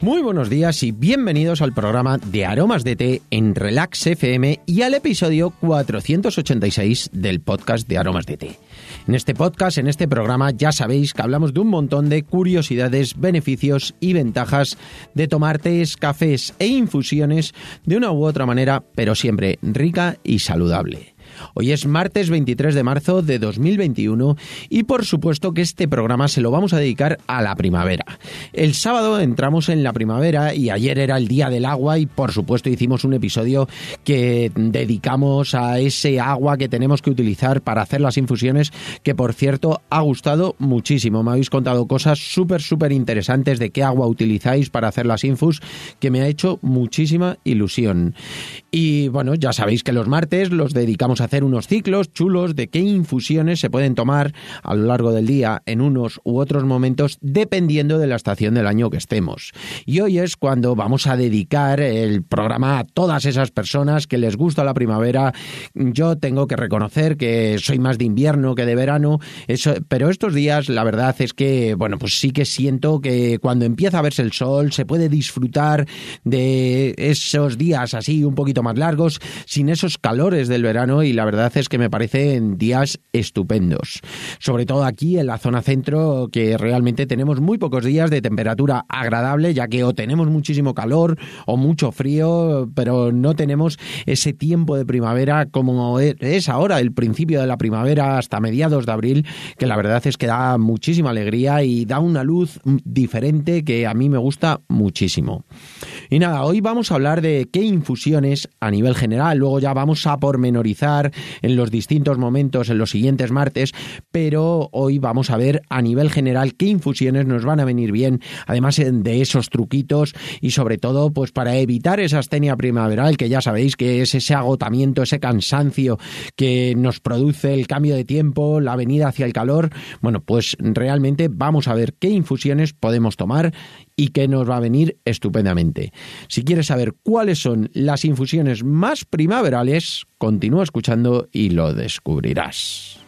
Muy buenos días y bienvenidos al programa de Aromas de Té en Relax FM y al episodio 486 del podcast de Aromas de Té. En este podcast, en este programa, ya sabéis que hablamos de un montón de curiosidades, beneficios y ventajas de tomar tés, cafés e infusiones de una u otra manera, pero siempre rica y saludable. Hoy es martes 23 de marzo de 2021 y por supuesto que este programa se lo vamos a dedicar a la primavera. El sábado entramos en la primavera y ayer era el día del agua y por supuesto hicimos un episodio que dedicamos a ese agua que tenemos que utilizar para hacer las infusiones que por cierto ha gustado muchísimo. Me habéis contado cosas súper súper interesantes de qué agua utilizáis para hacer las infus que me ha hecho muchísima ilusión. Y bueno, ya sabéis que los martes los dedicamos a hacer unos ciclos chulos de qué infusiones se pueden tomar a lo largo del día en unos u otros momentos dependiendo de la estación del año que estemos. Y hoy es cuando vamos a dedicar el programa a todas esas personas que les gusta la primavera. Yo tengo que reconocer que soy más de invierno que de verano, eso, pero estos días la verdad es que, bueno, pues sí que siento que cuando empieza a verse el sol se puede disfrutar de esos días así un poquito más largos, sin esos calores del verano y la verdad es que me parecen días estupendos. Sobre todo aquí en la zona centro, que realmente tenemos muy pocos días de temperatura agradable, ya que o tenemos muchísimo calor o mucho frío, pero no tenemos ese tiempo de primavera como es ahora, el principio de la primavera hasta mediados de abril, que la verdad es que da muchísima alegría y da una luz diferente que a mí me gusta muchísimo. Y nada, hoy vamos a hablar de qué infusiones a nivel general, luego ya vamos a pormenorizar en los distintos momentos en los siguientes martes, pero hoy vamos a ver a nivel general qué infusiones nos van a venir bien, además de esos truquitos y sobre todo pues para evitar esa astenia primaveral que ya sabéis que es ese agotamiento, ese cansancio que nos produce el cambio de tiempo, la venida hacia el calor, bueno, pues realmente vamos a ver qué infusiones podemos tomar y que nos va a venir estupendamente. Si quieres saber cuáles son las infusiones más primaverales, continúa escuchando y lo descubrirás.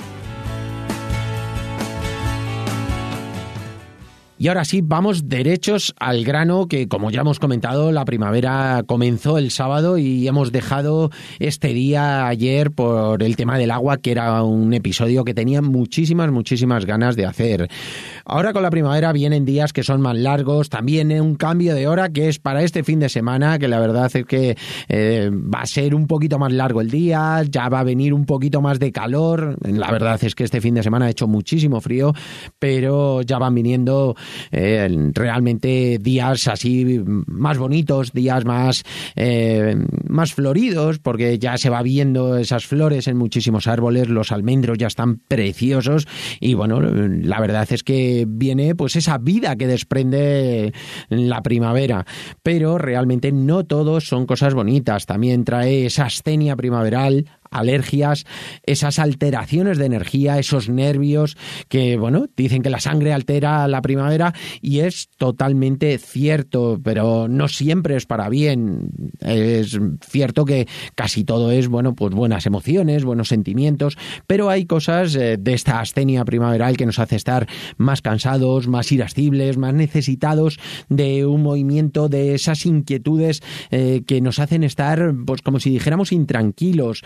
Y ahora sí, vamos derechos al grano, que como ya hemos comentado, la primavera comenzó el sábado y hemos dejado este día ayer por el tema del agua, que era un episodio que tenía muchísimas, muchísimas ganas de hacer. Ahora con la primavera vienen días que son más largos, también un cambio de hora que es para este fin de semana, que la verdad es que eh, va a ser un poquito más largo el día, ya va a venir un poquito más de calor. La verdad es que este fin de semana ha hecho muchísimo frío, pero ya van viniendo eh, realmente días así más bonitos, días más, eh, más floridos, porque ya se va viendo esas flores en muchísimos árboles, los almendros ya están preciosos y bueno, la verdad es que viene pues esa vida que desprende la primavera, pero realmente no todos son cosas bonitas, también trae esa astenia primaveral, alergias, esas alteraciones de energía, esos nervios que, bueno, dicen que la sangre altera la primavera y es totalmente cierto, pero no siempre es para bien. Es cierto que casi todo es, bueno, pues buenas emociones, buenos sentimientos, pero hay cosas eh, de esta astenia primaveral que nos hace estar más cansados, más irascibles, más necesitados de un movimiento, de esas inquietudes eh, que nos hacen estar, pues como si dijéramos, intranquilos,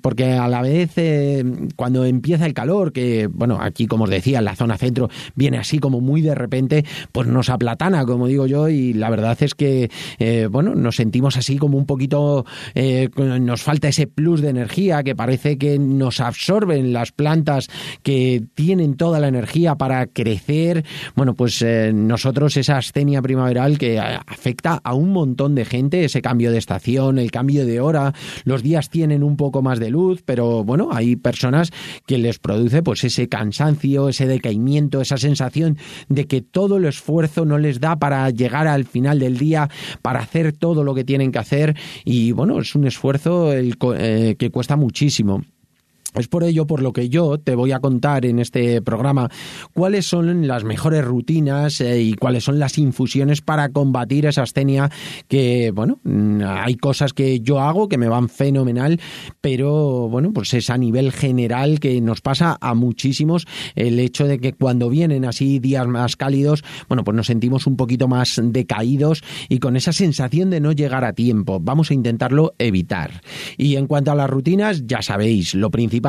porque a la vez eh, cuando empieza el calor, que bueno, aquí como os decía, en la zona centro viene así como muy de repente, pues nos aplatana, como digo yo, y la verdad es que, eh, bueno, nos sentimos así como un poquito, nos falta ese plus de energía que parece que nos absorben las plantas que tienen toda la energía para crecer. Bueno, pues nosotros esa astenia primaveral que afecta a un montón de gente, ese cambio de estación, el cambio de hora, los días tienen un poco más de luz, pero bueno, hay personas que les produce pues ese cansancio, ese decaimiento, esa sensación de que todo el esfuerzo no les da para llegar al final del día, para hacer todo lo que tienen que hacer y bueno, es un esfuerzo el, eh, que cuesta muchísimo. Es por ello por lo que yo te voy a contar en este programa cuáles son las mejores rutinas eh, y cuáles son las infusiones para combatir esa astenia que, bueno, mm, hay cosas que yo hago que me van fenomenal, pero bueno, pues es a nivel general que nos pasa a muchísimos el hecho de que cuando vienen así días más cálidos, bueno, pues nos sentimos un poquito más decaídos y con esa sensación de no llegar a tiempo. Vamos a intentarlo evitar. Y en cuanto a las rutinas, ya sabéis, lo principal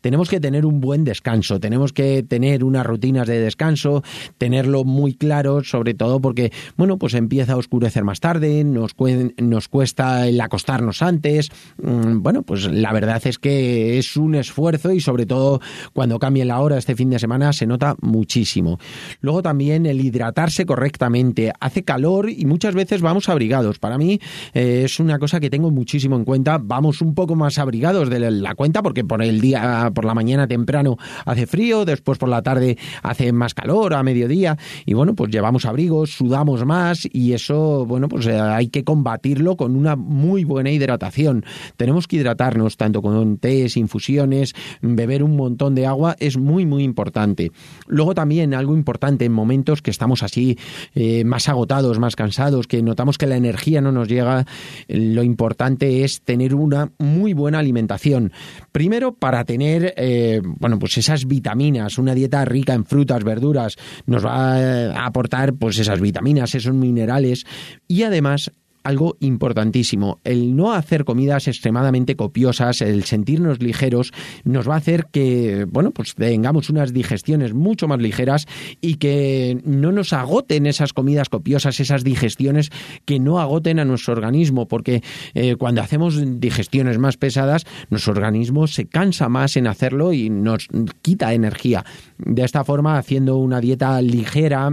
tenemos que tener un buen descanso, tenemos que tener unas rutinas de descanso, tenerlo muy claro, sobre todo porque, bueno, pues empieza a oscurecer más tarde, nos, nos cuesta el acostarnos antes. Mm, bueno, pues la verdad es que es un esfuerzo y sobre todo cuando cambie la hora este fin de semana se nota muchísimo. Luego también el hidratarse correctamente. Hace calor y muchas veces vamos abrigados. Para mí eh, es una cosa que tengo muchísimo en cuenta. Vamos un poco más abrigados de la cuenta porque por el el día por la mañana temprano hace frío, después por la tarde hace más calor a mediodía y bueno, pues llevamos abrigos, sudamos más y eso, bueno, pues eh, hay que combatirlo con una muy buena hidratación. Tenemos que hidratarnos tanto con tés, infusiones, beber un montón de agua es muy muy importante. Luego también algo importante en momentos que estamos así eh, más agotados, más cansados, que notamos que la energía no nos llega, lo importante es tener una muy buena alimentación. Primero para tener, eh, bueno, pues esas vitaminas, una dieta rica en frutas, verduras, nos va a aportar pues esas vitaminas, esos minerales. Y además algo importantísimo. El no hacer comidas extremadamente copiosas, el sentirnos ligeros, nos va a hacer que, bueno, pues tengamos unas digestiones mucho más ligeras y que no nos agoten esas comidas copiosas, esas digestiones que no agoten a nuestro organismo, porque eh, cuando hacemos digestiones más pesadas, nuestro organismo se cansa más en hacerlo y nos quita energía. De esta forma, haciendo una dieta ligera,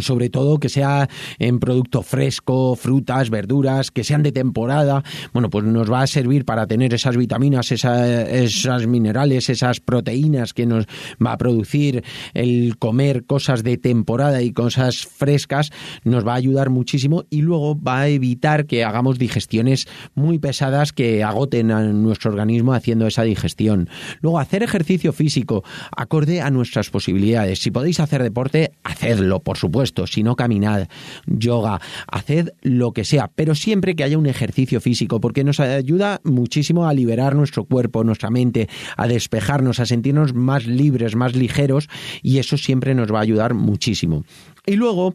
sobre todo que sea en producto fresco, frutas, verduras, que sean de temporada, bueno, pues nos va a servir para tener esas vitaminas, esas minerales, esas proteínas que nos va a producir el comer cosas de temporada y cosas frescas, nos va a ayudar muchísimo y luego va a evitar que hagamos digestiones muy pesadas que agoten a nuestro organismo haciendo esa digestión. Luego, hacer ejercicio físico acorde a nuestras posibilidades. Si podéis hacer deporte, hacedlo, por supuesto si no caminad, yoga, haced lo que sea, pero siempre que haya un ejercicio físico, porque nos ayuda muchísimo a liberar nuestro cuerpo, nuestra mente, a despejarnos, a sentirnos más libres, más ligeros, y eso siempre nos va a ayudar muchísimo. Y luego,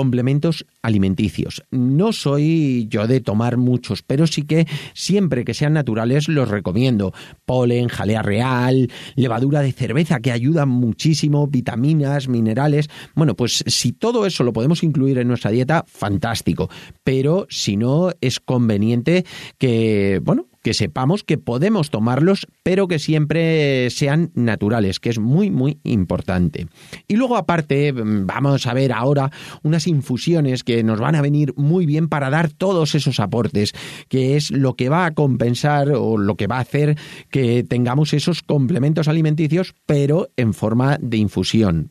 complementos alimenticios. No soy yo de tomar muchos, pero sí que siempre que sean naturales los recomiendo. Polen, jalea real, levadura de cerveza que ayuda muchísimo, vitaminas, minerales. Bueno, pues si todo eso lo podemos incluir en nuestra dieta, fantástico. Pero si no, es conveniente que, bueno, que sepamos que podemos tomarlos, pero que siempre sean naturales, que es muy, muy importante. Y luego aparte, vamos a ver ahora unas infusiones que nos van a venir muy bien para dar todos esos aportes, que es lo que va a compensar o lo que va a hacer que tengamos esos complementos alimenticios, pero en forma de infusión.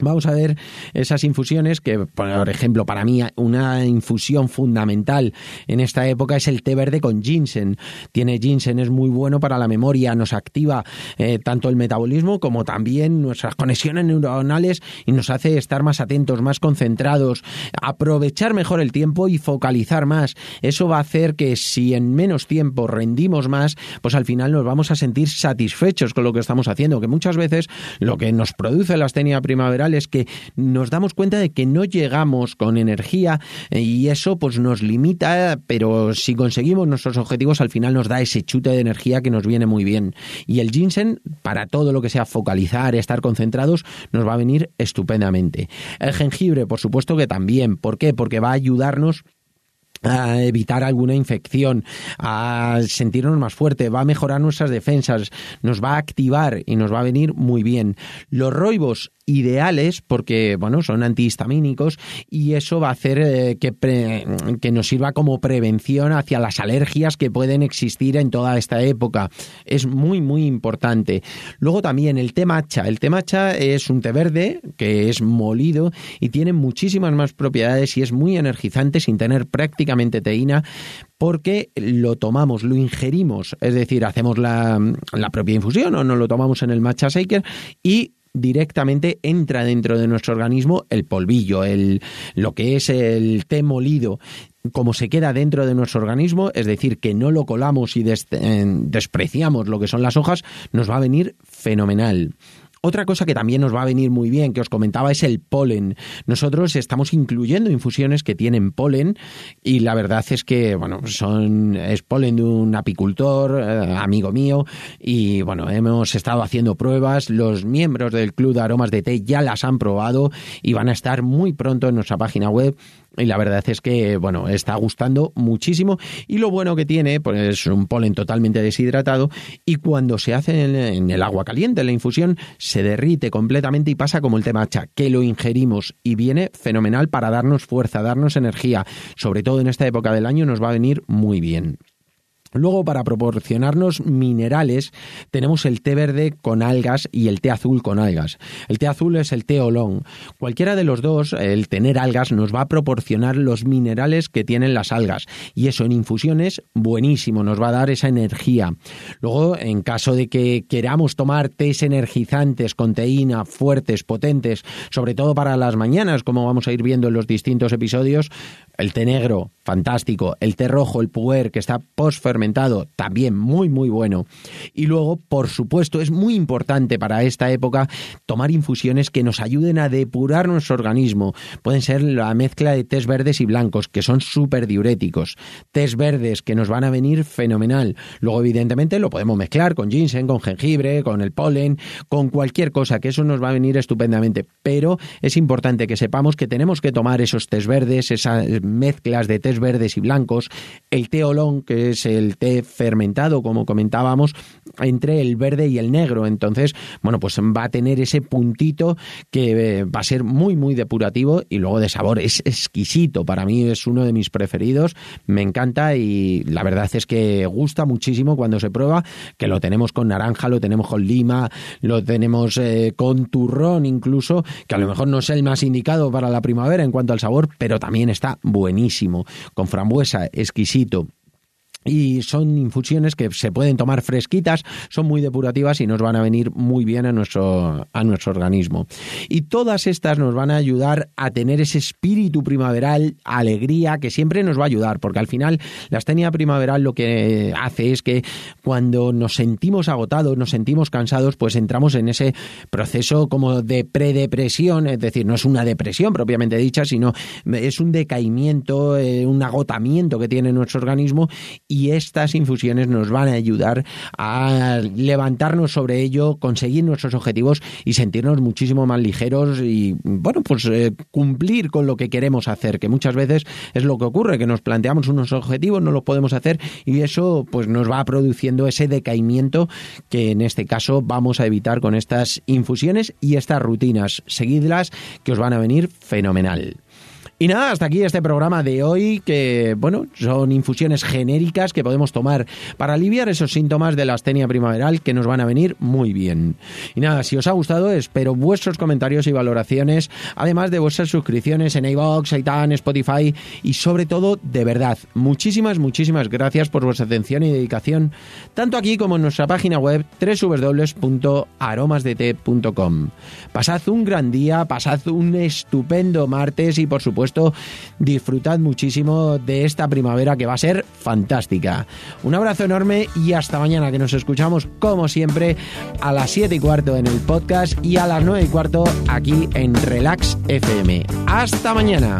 Vamos a ver esas infusiones que, por ejemplo, para mí una infusión fundamental en esta época es el té verde con ginseng. Tiene ginseng, es muy bueno para la memoria, nos activa eh, tanto el metabolismo como también nuestras conexiones neuronales y nos hace estar más atentos, más concentrados, aprovechar mejor el tiempo y focalizar más. Eso va a hacer que si en menos tiempo rendimos más, pues al final nos vamos a sentir satisfechos con lo que estamos haciendo, que muchas veces lo que nos produce la astenia primavera es que nos damos cuenta de que no llegamos con energía eh, y eso pues nos limita, pero si conseguimos nuestros objetivos al final nos da ese chute de energía que nos viene muy bien. Y el ginseng, para todo lo que sea focalizar, estar concentrados, nos va a venir estupendamente. El jengibre, por supuesto que también. ¿Por qué? Porque va a ayudarnos a evitar alguna infección, a sentirnos más fuerte, va a mejorar nuestras defensas, nos va a activar y nos va a venir muy bien. Los roibos ideales porque, bueno, son antihistamínicos y eso va a hacer eh, que, que nos sirva como prevención hacia las alergias que pueden existir en toda esta época. Es muy, muy importante. Luego también el té matcha. El té matcha es un té verde que es molido y tiene muchísimas más propiedades y es muy energizante sin tener prácticamente teína porque lo tomamos, lo ingerimos, es decir, hacemos la, la propia infusión o no lo tomamos en el matcha shaker y directamente entra dentro de nuestro organismo el polvillo, el, lo que es el té molido como se queda dentro de nuestro organismo, es decir, que no lo colamos y eh, despreciamos lo que son las hojas, nos va a venir fenomenal. Otra cosa que también nos va a venir muy bien, que os comentaba, es el polen. Nosotros estamos incluyendo infusiones que tienen polen y la verdad es que, bueno, son, es polen de un apicultor, eh, amigo mío, y bueno, hemos estado haciendo pruebas. Los miembros del Club de Aromas de Té ya las han probado y van a estar muy pronto en nuestra página web y la verdad es que, bueno, está gustando muchísimo y lo bueno que tiene, pues es un polen totalmente deshidratado y cuando se hace en, el agua caliente, en la infusión, se derrite completamente y pasa como el té matcha, que lo ingerimos y viene fenomenal para darnos fuerza, darnos energía, sobre todo en esta época del año nos va a venir muy bien. Luego, para proporcionarnos minerales, tenemos el té verde con algas y el té azul con algas. El té azul es el té olón. Cualquiera de los dos, el tener algas, nos va a proporcionar los minerales que tienen las algas. Y eso en infusiones, buenísimo, nos va a dar esa energía. Luego, en caso de que queramos tomar tés energizantes con teína, fuertes, potentes, sobre todo para las mañanas, como vamos a ir viendo en los distintos episodios, el té negro, fantástico. El té rojo, el puer, que está post-fermentado, también muy, muy bueno. Y luego, por supuesto, es muy importante para esta época tomar infusiones que nos ayuden a depurar nuestro organismo. Pueden ser la mezcla de tés verdes y blancos, que son súper diuréticos. Tés verdes, que nos van a venir fenomenal. Luego, evidentemente, lo podemos mezclar con ginseng, con jengibre, con el polen, con cualquier cosa, que eso nos va a venir estupendamente. Pero es importante que sepamos que tenemos que tomar esos tés verdes, esas mezclas de tés verdes y blancos, el té olón, que es el fermentado, como comentábamos, entre el verde y el negro. Entonces, bueno, pues va a tener ese puntito que eh, va a ser muy, muy depurativo y luego de sabor es exquisito. Para mí es uno de mis preferidos, me encanta y la verdad es que gusta muchísimo cuando se prueba, que lo tenemos con naranja, lo tenemos con lima, lo tenemos eh, con turrón incluso, que a lo mejor no es el más indicado para la primavera en cuanto al sabor, pero también está buenísimo, con frambuesa, exquisito y son infusiones que se pueden tomar fresquitas, son muy depurativas y nos van a venir muy bien a nuestro, a nuestro organismo. Y todas estas nos van a ayudar a tener ese espíritu primaveral, alegría, que siempre nos va a ayudar, porque al final la astenia primaveral lo que hace es que cuando nos sentimos agotados, nos sentimos cansados, pues entramos en ese proceso como de predepresión, es decir, no es una depresión propiamente dicha, sino es un decaimiento, eh, un agotamiento que tiene nuestro organismo estas infusiones nos van a ayudar a levantarnos sobre ello, conseguir nuestros objetivos y sentirnos muchísimo más ligeros y, bueno, pues eh, cumplir con lo que queremos hacer, que muchas veces es lo que ocurre, que nos planteamos unos objetivos, no los podemos hacer y eso pues nos va produciendo ese decaimiento que en este caso vamos a evitar con estas infusiones y estas rutinas. Seguidlas que os van a venir fenomenal. Y nada, hasta aquí este programa de hoy, que bueno, son infusiones genéricas que podemos tomar para aliviar esos síntomas de la astenia primaveral que nos van a venir muy bien. Y nada, si os ha gustado, espero vuestros comentarios y valoraciones, además de vuestras suscripciones en iVoox, iTunes, Spotify y sobre todo, de verdad, muchísimas, muchísimas gracias por vuestra atención y dedicación, tanto aquí como en nuestra página web www.aromasdt.com. Pasad un gran día, pasad un estupendo martes y por disfrutad muchísimo de esta primavera que va a ser fantástica. Un abrazo enorme y hasta mañana que nos escuchamos como siempre a las 7 y cuarto en el podcast y a las 9 y cuarto aquí en Relax FM. Hasta mañana.